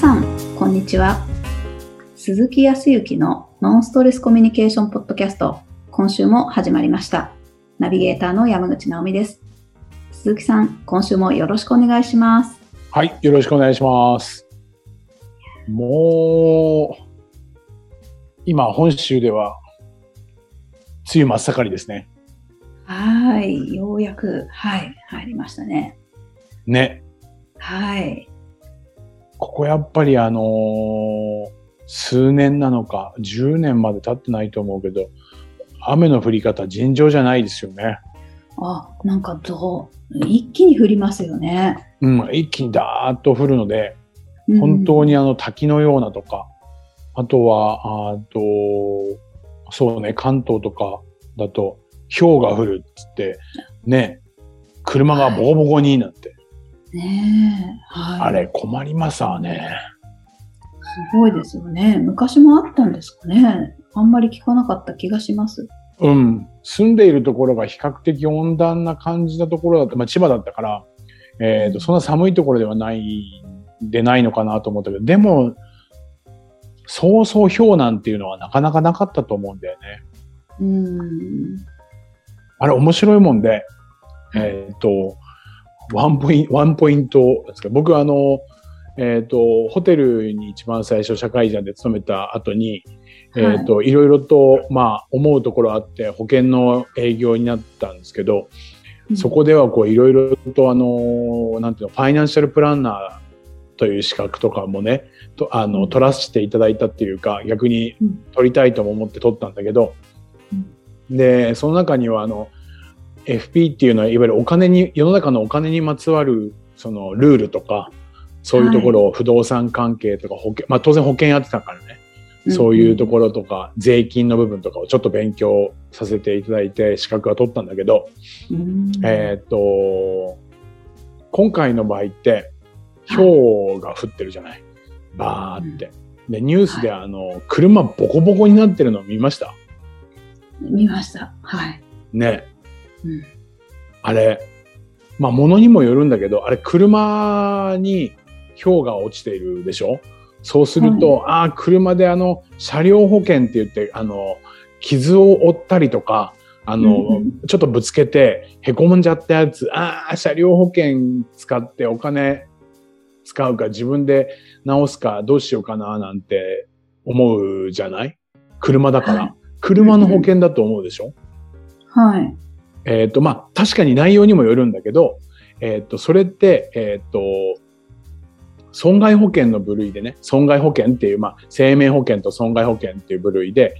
さん、こんにちは。鈴木康之のノンストレスコミュニケーションポッドキャスト、今週も始まりました。ナビゲーターの山口直美です。鈴木さん、今週もよろしくお願いします。はい、よろしくお願いします。もう、今、本州では、梅雨真っ盛りですね。はい、ようやく、はい、入りましたね。ね。はい。ここやっぱりあのー数年なのか、10年まで経ってないと思うけど、雨の降り方尋常じゃないですよね。あ、なんかどう、一気に降りますよね。うん、一気にダーッと降るので、うん本当にあの滝のようなとか、あとは、あと、そうね、関東とかだと、氷が降るっつって、ね、車がボコボコになって、ねえ、はい。あれ困りますわね。すごいですよね。昔もあったんですかね。あんまり聞かなかった気がします。うん。住んでいるところが比較的温暖な感じなところだった、まあ千葉だったから、えっ、と、そんな寒いところではない、でないのかなと思ったけど、でも、そうそう氷なんていうのはなかなかなかったと思うんだよね。うーん。あれ面白いもんで、えっ、と、ワンポイント、ワンポイントですか？僕あの、えっ、と、ホテルに一番最初社会人で勤めた後に、えっ、と、いろいろと、まあ、思うところあって、保険の営業になったんですけど、そこではこう、いろいろとあの、なんていうの、ファイナンシャルプランナーという資格とかもね、とあの、取らせていただいたっていうか、逆にうん。取りたいとも思って取ったんだけど、で、その中にはあの、FP っていうのは、いわゆるお金に、世の中のお金にまつわる、その、ルールとか、そういうところを不動産関係とか保険、まあ当然保険やってたからね、そういうところとか、税金の部分とかをちょっと勉強させていただいて、資格は取ったんだけど、えーっと、今回の場合って、氷が降ってるじゃない？バーって。で、ニュースであの、車ボコボコになってるの見ました？見ました。はい。ね。うん。あれ、まあ物にもよるんだけど、あれ車に氷が落ちているでしょ？そうすると、ああ、車であの、車両保険って言って、あの、傷を負ったりとか、あの、うんうん。ちょっとぶつけて、へこんじゃったやつ、ああ、車両保険使ってお金使うか、自分で直すか、どうしようかな、なんて思うじゃない？車だから。はい。車の保険だと思うでしょ、はい。えっ、と、まあ、確かに内容にもよるんだけど、えっ、と、それって、えっ、と、損害保険の部類でね、損害保険っていう、まあ、生命保険と損害保険っていう部類で、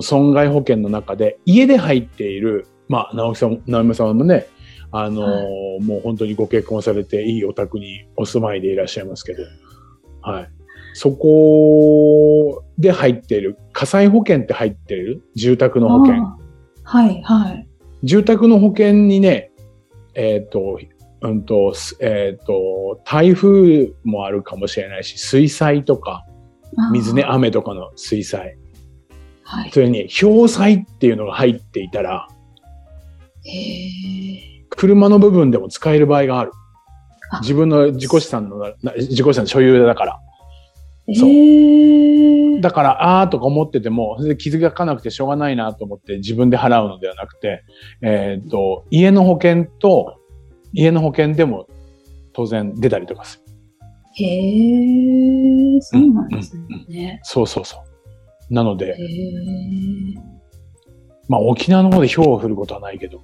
損害保険の中で、家で入っている、まあ、直木さん、直美さんもね、あのーはもう本当にご結婚されていいお宅にお住まいでいらっしゃいますけど、はい。そこで入っている、火災保険って入っている？住宅の保険。はい、はい。住宅の保険にね、えっ、と、うんと、すえっ、と、台風もあるかもしれないし、水災とか、水ね、。雨とかの水災。はい。それに、氷災っていうのが入っていたら。車の部分でも使える場合があるあ。自分の自己資産の自己資産の所有だから。そう。だから、あーとか思ってても、それで気づかなくてしょうがないなと思って自分で払うのではなくて、えっ、と、家の保険と、家の保険でも当然出たりとかする。へえ、そうなんですうんうんね。そうそうそう。なのへで、え。まあ沖縄の方で氷を降ることはないけど、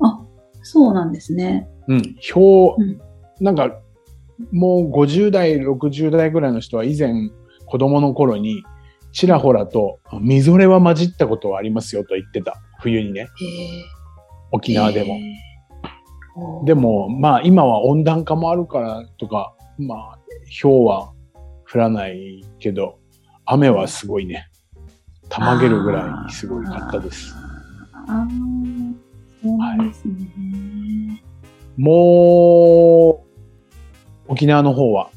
あ、そうなんですね。うん、氷、うんなんか、もう50代、60代ぐらいの人は以前子供の頃にちらほらとみぞれは混じったことはありますよと言ってた。冬にね。沖縄でも。でも、まあ今は温暖化もあるからとか、まあ氷は降らないけど、雨はすごいね。たまげるぐらいすごいかったです。ああ、そうですね。もう、沖縄の方は、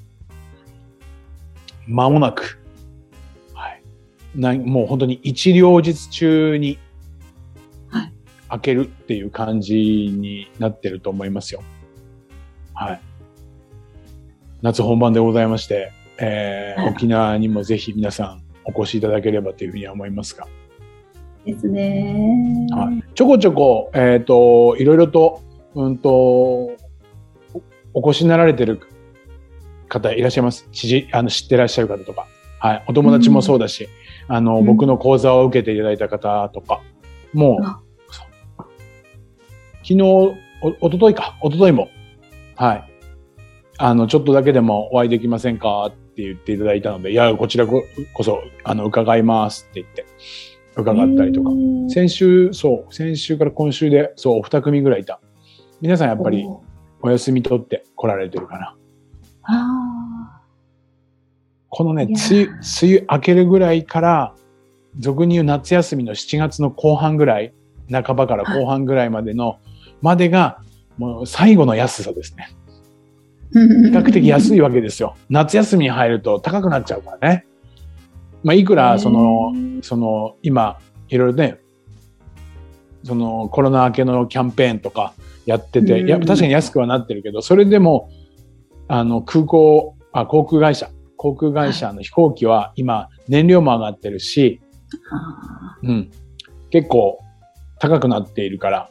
間もなく、はい。なもう本当に一両日中にはい、開けるっていう感じになってると思いますよ。はい。夏本番でございまして、えーはい沖縄にもぜひ皆さんお越しいただければというふうには思いますが、ですね。はいちょこちょこ、えっ、と、いろいろと、うんと、おお越しになられてる方いらっしゃいます。知事、あの、知ってらっしゃる方とか。はい。お友達もそうだし、あの、うん僕の講座を受けていただいた方とか、もう、昨日、お、おとといか、おとといも、はい。あの、ちょっとだけでもお会いできませんかって言っていただいたので、いや、こちらここそ、あの、伺いますって言って、伺ったりとか。先週、そう、先週から今週で、そう、お二組ぐらいいた。皆さんやっぱりお休み取って来られてるかな。あこのね、梅雨、梅雨明けるぐらいから、俗に言う夏休みの7月の後半ぐらい、半ばから後半ぐらいまでの、までが、もう最後の安さですね。ー 比較的安いわけですよ。夏休みに入ると高くなっちゃうからね。まあ、いくら、その、その、今、いろいろね、そのコロナ明けのキャンペーンとかやってて、や、確かに安くはなってるけど、それでも、あの、空港、あ、航空会社、航空会社の飛行機は今、燃料も上がってるし、あうん、結構高くなっているから、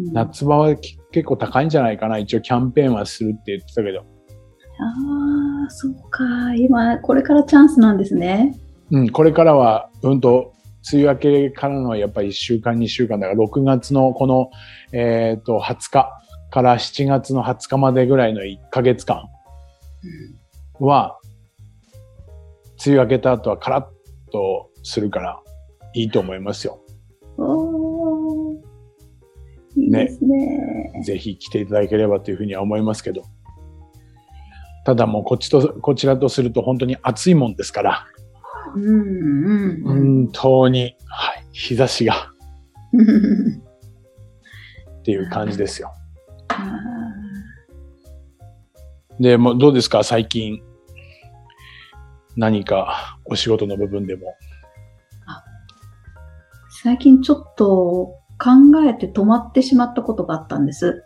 ー夏場はき結構高いんじゃないかな。一応キャンペーンはするって言ってたけど、ああ、そうか。今、これからチャンスなんですね。うん、これからは、うんと、梅雨明けからのやっぱり1週間、2週間だから、6月のこの、えっ、と、20日から7月の20日までぐらいの1ヶ月間は、梅雨明けた後はカラッとするから、いいと思いますよ。いいですね。ぜひ来ていただければというふうには思いますけど。ただもうこっちと、こちらとすると本当に暑いもんですから、うんうんうん。本当に、はい、日差しが っていう感じですよ。あで、もうどうですか？最近。何かお仕事の部分でも。ー最近ちょっと考えて止まってしまったことがあったんです。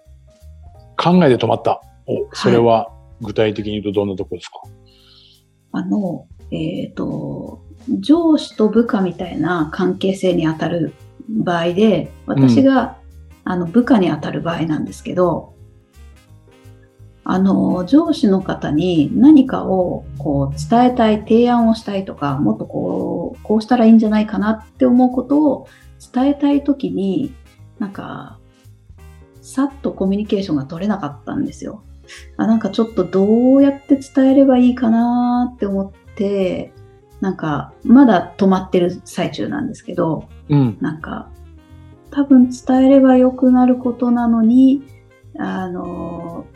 考えて止まった。お、それは具体的に言うとどんなとこですか、あの、えっ、と、上司と部下みたいな関係性にあたる場合で、私が、あの部下にあたる場合なんですけど、あの、上司の方に何かをこう伝えたい、提案をしたいとか、もっとこう、こうしたらいいんじゃないかなって思うことを伝えたいときに、なんか、さっとコミュニケーションが取れなかったんですよ。あ、なんかちょっとどうやって伝えればいいかなって思って、なんかまだ止まってる最中なんですけど、うん。なんか多分伝えればよくなることなのに、あの、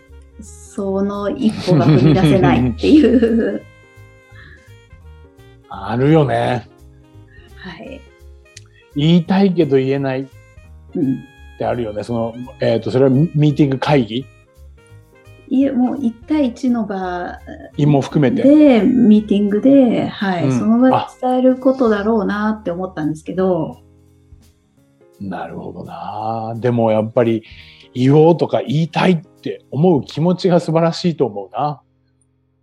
その一歩が踏み出せないっていう。あるよね。はい。言いたいけど言えないっうん。てあるよね。その、えっ、と、それはミーティング会議？いえ、もう1対1の場も含めて。で、ミーティングで、はい、うんその場で伝えることだろうなって思ったんですけど、なるほどな。でもやっぱり言おうとか言いたいって思う気持ちが素晴らしいと思うな。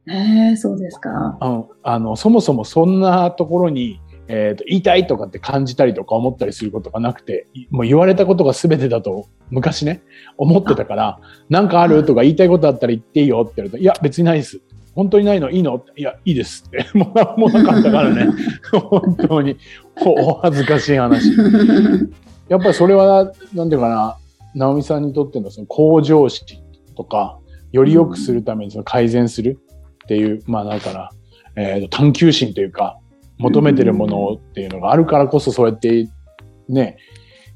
えー、そうですか。うん、あのそもそもそんなところに、えーと言いたいとかって感じたりとか思ったりすることがなくていもう言われたことが全てだと昔ね思ってたから「なんかある?」とか言いたいことあったら言っていいよって言われると「いや別にないです」本当にないのいいの？いや、いいですって。もう、もうなかったからね。本当に。お恥ずかしい話。やっぱりそれは、なんていうかな、直美さんにとってのその向上心とか、より良くするためにその改善するっていう、まあだから、えーと探求心というか、求めてるものっていうのがあるからこそそうやってね、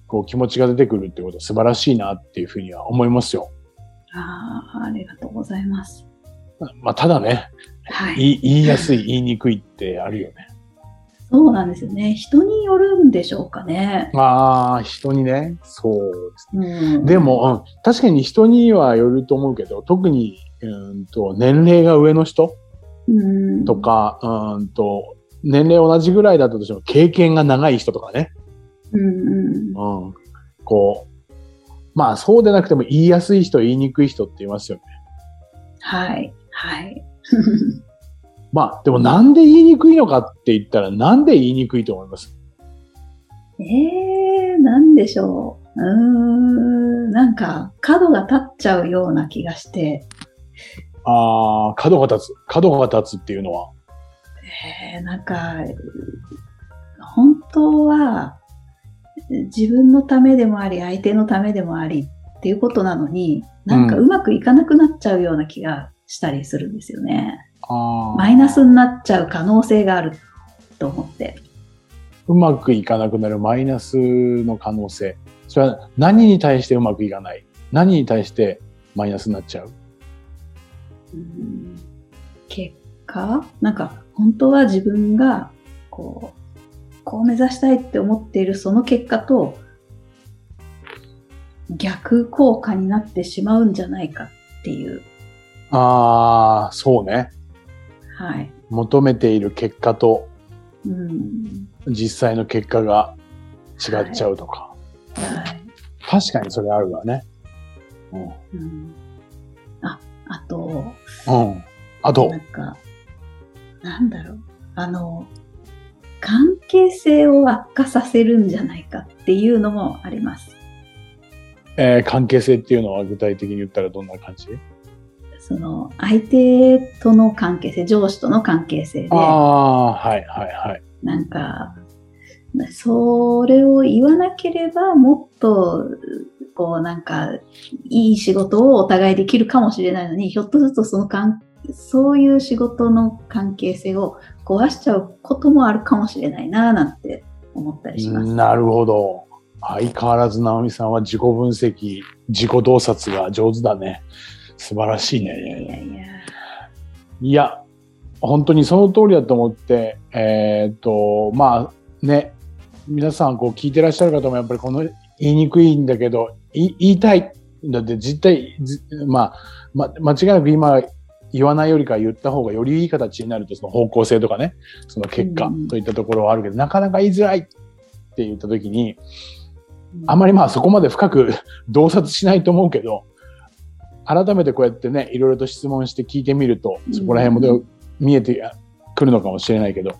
こう気持ちが出てくるってことは素晴らしいなっていうふうには思いますよ。ああ、ありがとうございます。まあただね、はい 言いやすい、言いにくいってあるよね。そうなんですよね。人によるんでしょうかね。まあ、人にね、そうですね。うん、でも、うん、確かに人にはよると思うけど、特に、うんと、年齢が上の人うん、とか、うんと、年齢同じぐらいだったとしても、経験が長い人とかね、うんうん、うん、こう、まあ、そうでなくても言いやすい人、言いにくい人って言いますよね。はい、はい。まあ、でもなんで言いにくいのかって言ったら、なんで言いにくいと思います？ええー、なんでしょう？うーん、なんか、角が立っちゃうような気がして。ああ、角が立つ。角が立つっていうのは？ええー、なんか、本当は、自分のためでもあり、相手のためでもありっていうことなのに、なんかうまくいかなくなっちゃうような気がしたりするんですよね。うん、マイナスになっちゃう可能性があると思って。うまくいかなくなるマイナスの可能性。それは何に対してうまくいかない？何に対してマイナスになっちゃう、うん、結果？なんか本当は自分がこうこう目指したいって思っているその結果と逆効果になってしまうんじゃないかっていう。ああ、そうね。はい。求めている結果と、うん、実際の結果が違っちゃうとか。はい、確かにそれあるわね。うん。うん、あ、あと、うん。あと。なんか、なんだろう。あの、関係性を悪化させるんじゃないかっていうのもあります。えー、関係性っていうのは具体的に言ったらどんな感じ？その相手との関係性、上司との関係性で。ああ、はいはいはい。なんか、それを言わなければもっと、こうなんか、いい仕事をお互いできるかもしれないのに、ひょっとするとその関そういう仕事の関係性を壊しちゃうこともあるかもしれないななんて思ったりします。なるほど。相変わらず直美さんは自己分析、自己洞察が上手だね。素晴らしいね。いやいやいや。いや、本当にその通りだと思って、えー、っと、まあね、皆さんこう聞いてらっしゃる方もやっぱりこの言いにくいんだけど、言いたい。だって実態、まあ、ま、間違いなく今言わないよりか言った方がよりいい形になるとその方向性とかね、その結果といったところはあるけど、なかなか言いづらいって言った時に、あまりまあそこまで深く 洞察しないと思うけど、改めてこうやってね、いろいろと質問して聞いてみると、そこら辺も見えてくるのかもしれないけど、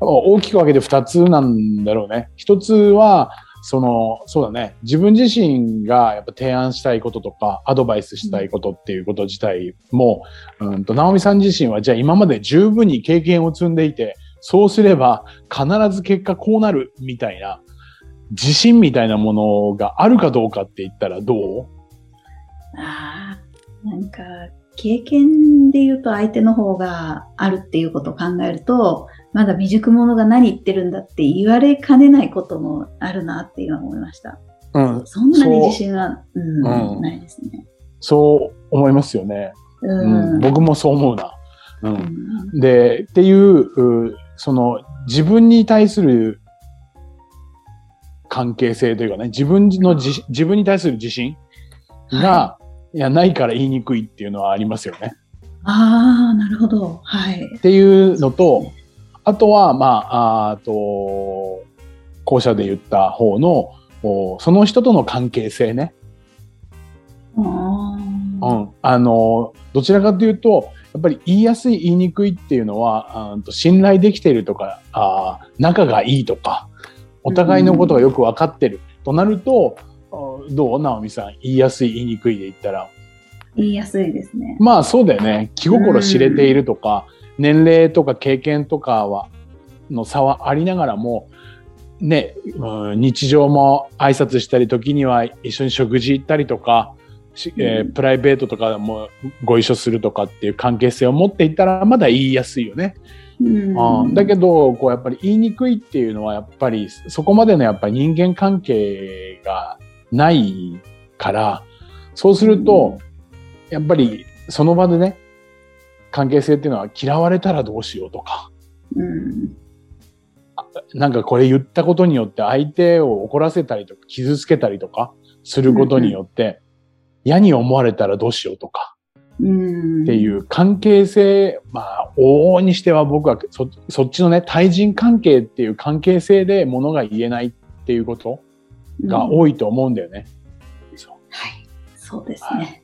大きく分けて2つなんだろうね。1つは、その、そうだね。自分自身がやっぱ提案したいこととか、アドバイスしたいことっていうこと自体も、うんと、直美さん自身は、じゃあ今まで十分に経験を積んでいて、そうすれば必ず結果こうなるみたいな、自信みたいなものがあるかどうかって言ったらどう？ああ、なんか、経験で言うと相手の方があるっていうことを考えると、まだ未熟者が何言ってるんだって言われかねないこともあるなっていうのは思いました。うん。そんなに自信は、うん、うん、ないですね。そう思いますよね。うん、うん、僕もそう思うな。うん。で、っていう、その自分に対する関係性というかね、自分の自自分に対する自信が、はい、いや、ないから言いにくいっていうのはありますよね。ああ、なるほど。はい。っていうのと、あとは、まあ、あと、後者で言った方の、その人との関係性ね。うん、あの、どちらかというと、やっぱり言いやすい、言いにくいっていうのは、うんと信頼できているとかあ、仲がいいとか、お互いのことがよく分かってる、となると、どう？直美さん、言いやすい、言いにくいで言ったら。言いやすいですね。まあそうだよね。気心知れているとか、年齢とか経験とかはの差はありながらもね、うん、日常も挨拶したり時には一緒に食事行ったりとか、えー、プライベートとかもご一緒するとかっていう関係性を持っていたらまだ言いやすいよね。うん、だけどこうやっぱり言いにくいっていうのはやっぱりそこまでのやっぱり人間関係がないからそうするとやっぱりその場でね関係性っていうのは嫌われたらどうしようとか、うん、なんかこれ言ったことによって相手を怒らせたりとか傷つけたりとかすることによって嫌に思われたらどうしようとか、っていう関係性、まあ、往々にしては僕はそそっちのね、対人関係っていう関係性でものが言えないっていうことが多いと思うんだよね。うん、はい、そうですね。はい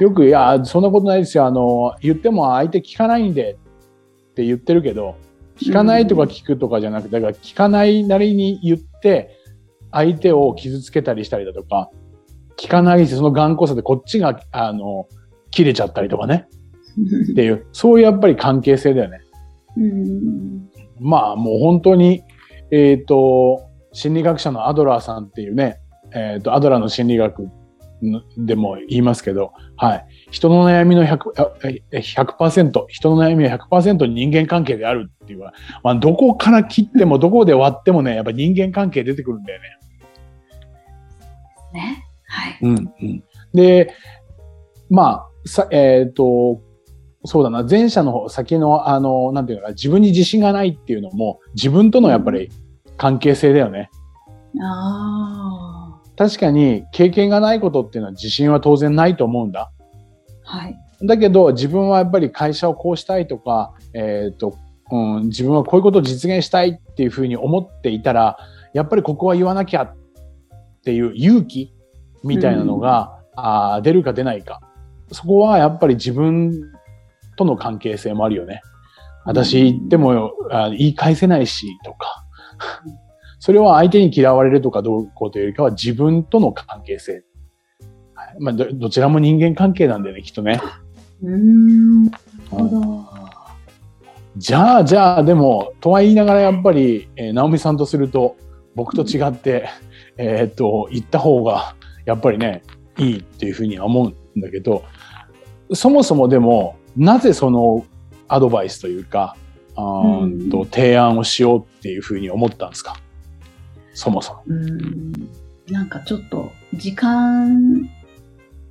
よく、いや、そんなことないですよ。あの、言っても相手聞かないんでって言ってるけど、聞かないとか聞くとかじゃなくて、だから聞かないなりに言って、相手を傷つけたりしたりだとか、聞かないし、その頑固さでこっちが、あの、切れちゃったりとかね。っていう、そういうやっぱり関係性だよね。うん。まあもう本当に、えっ、と、心理学者のアドラーさんっていうね、えっ、と、アドラーの心理学でも言いますけど、はい。人の悩みの100、あえ100%、人の悩みは100%人間関係であるっていうのは、まあどこから切ってもどこで割ってもね、やっぱ人間関係出てくるんだよね。ね。はい。うんうん、で、まあ、さえっ、と、そうだな、前者の方、先の、あの、なんていうのかな、自分に自信がないっていうのも、自分とのやっぱり関係性だよね。あ確かに、経験がないことっていうのは自信は当然ないと思うんだ。あ。はい。だけど、自分はやっぱり会社をこうしたいとか、えっ、と、うん、自分はこういうことを実現したいっていうふうに思っていたら、やっぱりここは言わなきゃっていう勇気みたいなのが、あー出るか出ないか。そこはやっぱり自分との関係性もあるよね。私言ってもあ言い返せないしとか。それは相手に嫌われるとかどうこうというよりかは自分との関係性。はいまあ、どどちらも人間関係なんだよね、きっとね。うーん。なるほど。じゃあ、じゃあ、でも、とは言いながらやっぱり、えー直美さんとすると、僕と違って、えーっと、言った方が、やっぱりね、いいっていうふうには思うんだけど、そもそもでも、なぜそのアドバイスというか、あーんと提案をしようっていうふうに思ったんですか？そもそも。うーん。なんかちょっと、時間、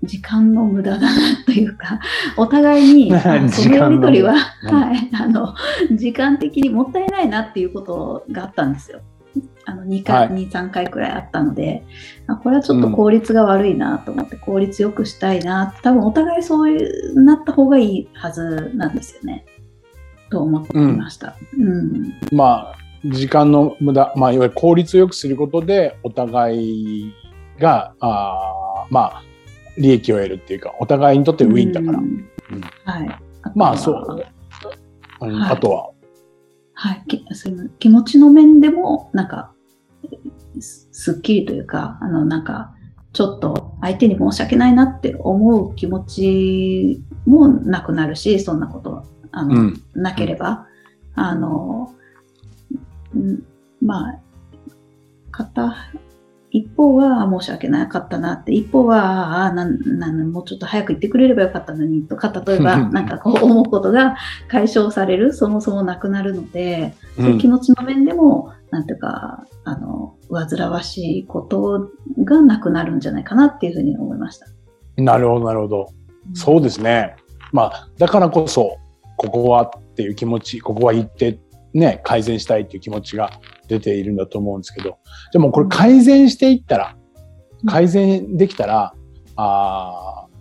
時間の無駄だなというか、お互いに、そのやりとりは、はい、あの、時間的にもったいないなっていうことがあったんですよ。あの、2回、はい2、3回くらいあったので、あこれはちょっと効率が悪いなと思って、効率よくしたいな多分お互いそういう、なった方がいいはずなんですよね。と思っていました。うん。まあ、時間の無駄、まあ、いわゆる効率を良くすることで、お互いが、あーまあ、利益を得るっていうか、お互いにとってウィンだから。うんうんはい。まあ、そう。うんはいあとは、はい、きそういう気持ちの面でも、なんか、すすっきりというか、あの、なんか、ちょっと相手に申し訳ないなって思う気持ちもなくなるし、そんなこと、あの、うん。なければ、あの、んまあ、片、一方はあ申し訳なかったなって、一方は、ああ、なん、なん、もうちょっと早く言ってくれればよかったのにとか、例えば、なんかこう思うことが解消される、そもそもなくなるので、うそういうん気持ちの面でも、なんていうか、あの、煩わしいことがなくなるんじゃないかなっていうふうに思いました。なるほど、なるほど。そうですね。まあ、だからこそ、ここはっていう気持ち、ここは言って、ね、改善したいっていう気持ちが出ているんだと思うんですけど、でもこれ改善していったら、うん。改善できたら、あー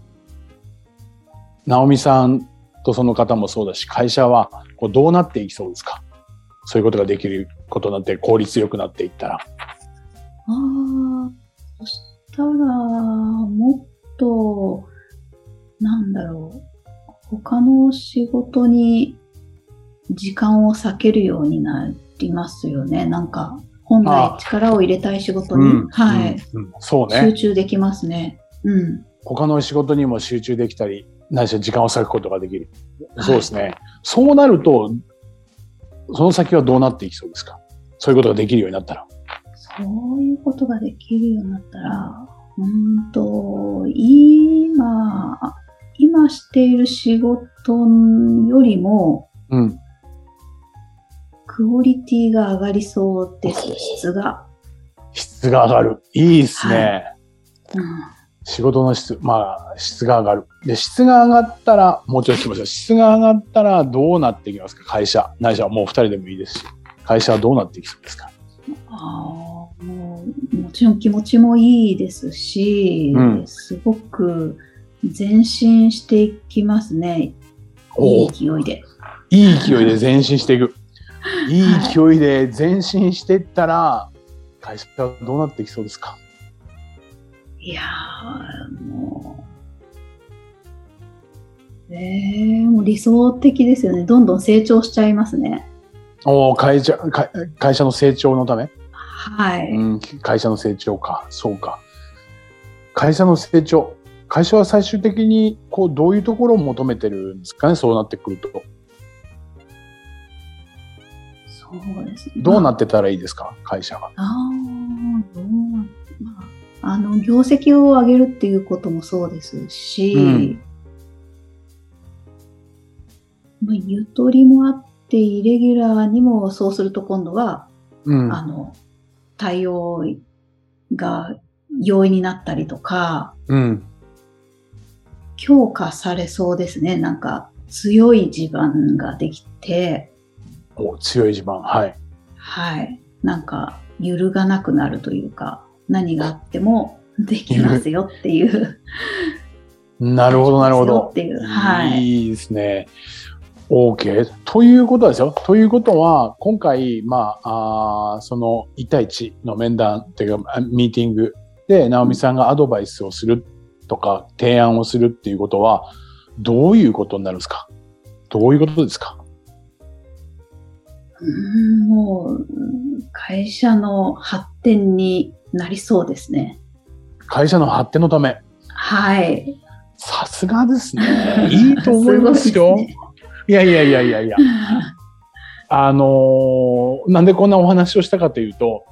直美さんとその方もそうだし、会社はこうどうなっていきそうですか？そういうことができることになって効率よくなっていったら。ああ、そしたら、もっと、なんだろう、他の仕事に時間を割けるようになりますよね。なんか、本来あ力を入れたい仕事に、はい、うんうんそう集ね。中できますね。うん。他の仕事にも集中できたり、何しろ時間を割くことができる。はいそうですね。そうなると、その先はどうなっていきそうですか？そういうことができるようになったら。そういうことができるようになったら、うーんと、今、今している仕事よりも、うん。クオリティが上がりそうです、質が。質が上がる。いいですね。うん仕事の質、まあ、質が上がる。で、質が上がったら、もうちょい聞きましょう。質が上がったらどうなっていきますか？会社。ないしはもう二人でもいいですし。会社はどうなっていきそうですか？あーもうもちろん気持ちもいいですし、うんすごく前進していきますね。いい勢いで。いい勢いで前進していく。いい勢いで前進していったら、会社はどうなっていきそうですか？いやー、もえー、もう理想的ですよね。どんどん成長しちゃいますね。お会社会会社の成長のため、はい。うん、会社の成長か。そうか。会社の成長。会社は最終的にこうどういうところを求めてるんですかね？そうなってくると。そうですね。どうなっってたらいいですか？会社が。あどうなまあ、あの、業績を上げるっていうこともそうですし、うんまあ、ゆとりもあって、イレギュラーにもそうすると今度は、うん。あの、対応が容易になったりとか、うん。強化されそうですね。なんか、強い地盤ができて、お強い地盤。はい。はい。なんか、揺るがなくなるというか、何があってもできますよっていう。なるほど、なるほど。っていう。はい。いいですね。OK。ということはですよ。ということは、今回、まあ、あーその1対1の面談っていうか、あミーティングで、直美さんがアドバイスをするとか、提案をするっていうことは、どういうことになるんですか？どういうことですか？うーんもう、会社の発展になりそうですね。会社の発展のため。はい。さすがですね。いいと思いますよ。ごいねいやいやいやいやいや。あのーなんでこんなお話をしたかというと、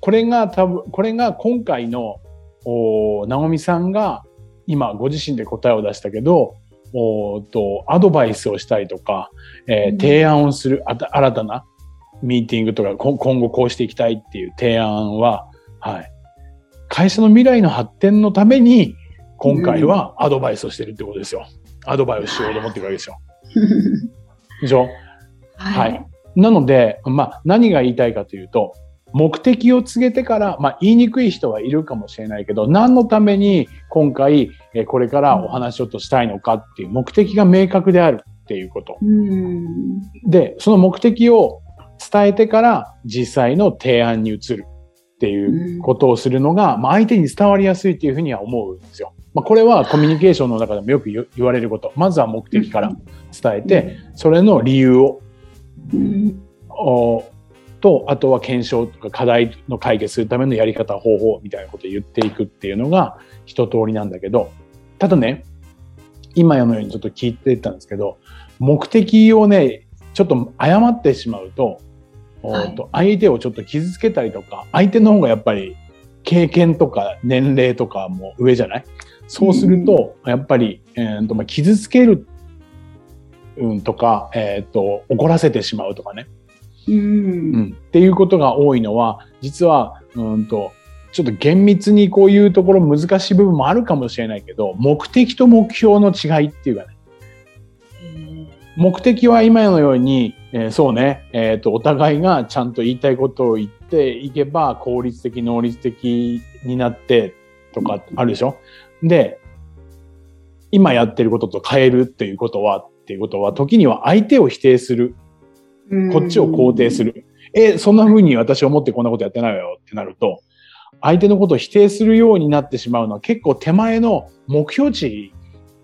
これが多分、これが今回の、お直美さんが今ご自身で答えを出したけど、おーと、アドバイスをしたりとか、えーうん提案をするあた新たなミーティングとか、こ今後こうしていきたいっていう提案は、はい。会社の未来の発展のために、今回はアドバイスをしてるってことですよ。アドバイスをしようと思ってるわけですよ。でしょ？ははいい。なので、まあ、何が言いたいかというと、目的を告げてから、まあ、言いにくい人はいるかもしれないけど、何のために今回、えーこれからお話をとしたいのかっていう目的が明確であるっていうこと。うん。で、その目的を伝えてから実際の提案に移るっていうことをするのが、まあ、相手に伝わりやすいっていうふうには思うんですよ。まあ、これはコミュニケーションの中でもよく言言われること。まずは目的から伝えて、それの理由をと、あとは検証とか課題の解決するためのやり方、方法みたいなことを言っていくっていうのが一通りなんだけど、ただね、今のようにちょっと聞いてたんですけど、目的をね、ちょっと誤ってしまうと、おはい。と相手をちょっと傷つけたりとか、相手の方がやっぱり経験とか年齢とかも上じゃない？そうすると、やっぱり、えーとまあ、傷つける、うん、とか、えっ、と、怒らせてしまうとかね。うん。うん、っていうことが多いのは、実は、うんと、ちょっと厳密にこういうところ難しい部分もあるかもしれないけど、目的と目標の違いっていうかね、目的は今のように、えーそうね、えっ、と、お互いがちゃんと言いたいことを言っていけば、効率的、能率的になってとかあるでしょ。で、今やってることと変えるっていうことは、っていうことは、時には相手を否定するこっちを肯定す。る。え、そんな風に私思ってこんなことやってないわよってなると、相手のことを否定するようになってしまうのは結構手前の目標値、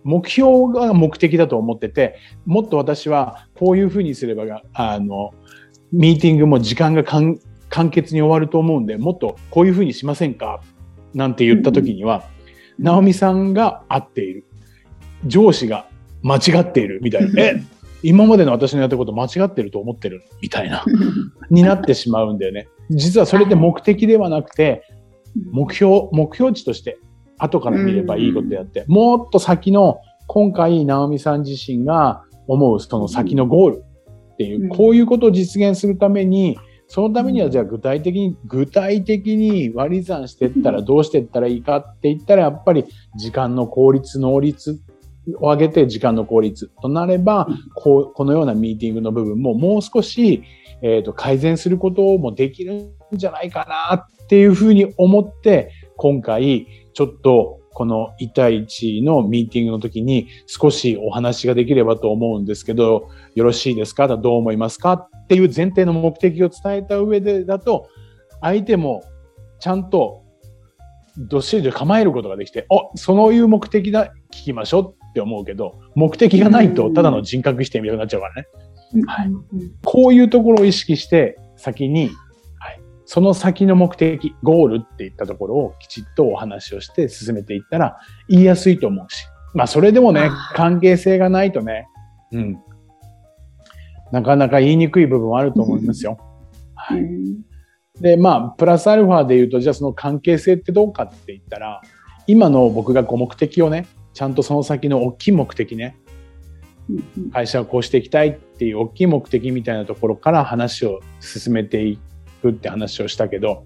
目標が目的だと思ってて、もっと私はこういう風にすればが、あの、ミーティングも時間が簡簡潔に終わると思うんで、もっとこういう風にしませんか？なんて言った時には、直美さんが合っている。上司が間違っているみたいな。え、今までの私のやったこと間違ってると思ってるみたいな。になってしまうんだよね。実はそれって目的ではなくて、目標、目標値として後から見ればいいことであって、もっと先の今回、直美さん自身が思うその先のゴールっていうう、んこういうことを実現するために、そのためにはじゃあ具体的に、具体的に割り算していったらどうしていったらいいかって言ったら、やっぱり時間の効率、能率を上げて時間の効率となれば、こう、このようなミーティングの部分ももう少し、えっ、と、改善することもできるんじゃないかなっていうふうに思って、今回、ちょっと、この1対1のミーティングの時に少しお話ができればと思うんですけど、よろしいですか？どう思いますか？っていう前提の目的を伝えた上でだと、相手もちゃんとどっしりと構えることができて、あ、そういう目的だ、聞きましょうっって思うけど、目的がないとただの人格否定みたいになっちゃうからね。はいうんこういうところを意識して先に、はい、その先の目的、ゴールっていったところをきちっとお話をして進めていったら言いやすいと思うし。まあそれでもね関係性がないとね、うん。なかなか言いにくい部分はあると思いますよ。はい。うんで、まあ、プラスアルファで言うと、じゃあその関係性ってどうかって言ったら、今の僕がこう目的をね、ちゃんとその先の大きい目的ね、会社をこうしていきたいっていう大きい目的みたいなところから話を進めていくって話をしたけど、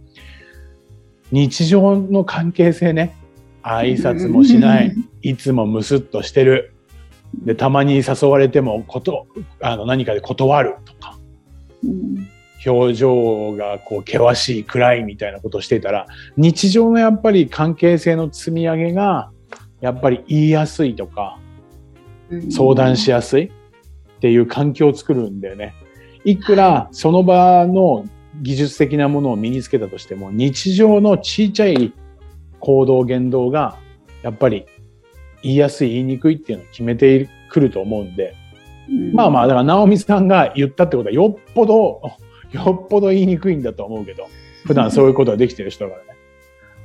日常の関係性ね、挨拶もしない、いつもムスッとしてる。で、たまに誘われてもこと、あの、何かで断るとか、うん。表情がこう険しい、暗いみたいなことをしていたら、日常のやっぱり関係性の積み上げが、やっぱり言いやすいとか、相談しやすいっていう環境を作るんだよね。いくらその場の技術的なものを身につけたとしても、日常のちいちゃい行動、言動が、やっぱり言いやすい、言いにくいっていうのを決めてくると思うんで、うんまあまあ、だから、直美さんが言ったってことは、よっぽど、よっぽど言いにくいんだと思うけど、普段そういうことができてる人だからね。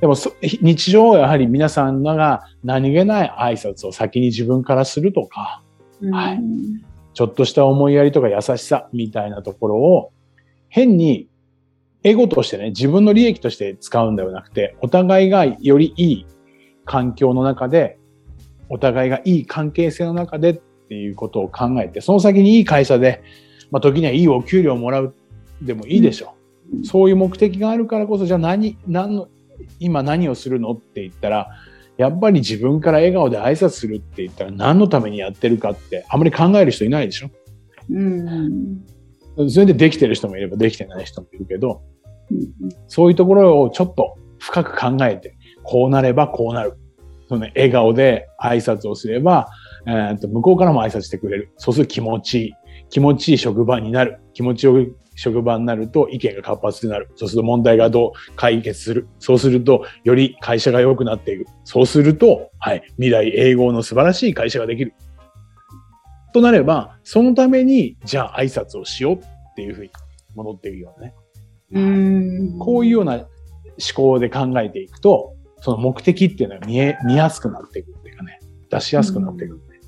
でもそ、日常はやはり皆さんのが何気ない挨拶を先に自分からするとか、はい。うんちょっとした思いやりとか優しさみたいなところを、変にエゴとしてね、自分の利益として使うんではなくて、お互いがよりいい環境の中で、お互いがいい関係性の中でっていうことを考えて、その先にいい会社で、まあ時にはいいお給料をもらうでもいいでしょう。うん。そういう目的があるからこそ、じゃあ何、何の、今何をするの？って言ったら、やっぱり自分から笑顔で挨拶するって言ったら何のためにやってるかってあまり考える人いないでしょうんそれでできてる人もいればできてない人もいるけど、うんそういうところをちょっと深く考えて、こうなればこうなる。その笑顔で挨拶をすれば、えーと向こうからも挨拶してくれる。そうすると気持ちいい。気持ちいい職場になる。気持ちよい職場になると意見が活発になる。そうすると問題がどう解決する。そうするとより会社が良くなっていく。そうすると、はい、未来永劫の素晴らしい会社ができる。となれば、そのために、じゃあ挨拶をしようっていうふうに戻っていくようなね。うんこういうような思考で考えていくと、その目的っていうのは見え、見やすくなっていくっていうかね、出しやすくなっていくんで、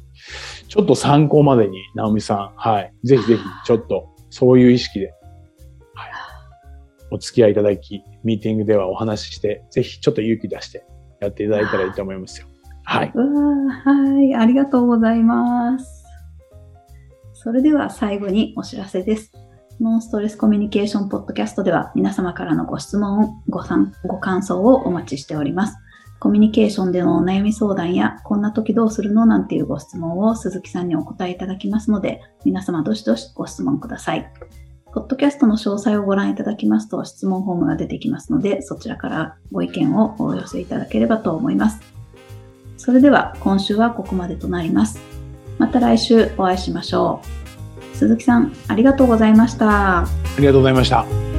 ちょっと参考までに、直美さん、はい、ぜひぜひ、ちょっと、そういう意識で、はい、お付き合いいただき、ミーティングではお話しして、ぜひちょっと勇気出してやっていただいたらいいと思いますよ。はい。うわーはい、ありがとうございます。それでは最後にお知らせです。ノンストレスコミュニケーションポッドキャストでは皆様からのご質問、ご参ご感想をお待ちしております。コミュニケーションでのお悩み相談や、こんな時どうするのなんていうご質問を鈴木さんにお答えいただきますので、皆様どしどしご質問ください。ポッドキャストの詳細をご覧いただきますと質問フォームが出てきますので、そちらからご意見をお寄せいただければと思います。それでは今週はここまでとなります。また来週お会いしましょう。鈴木さん、ありがとうございました。ありがとうございました。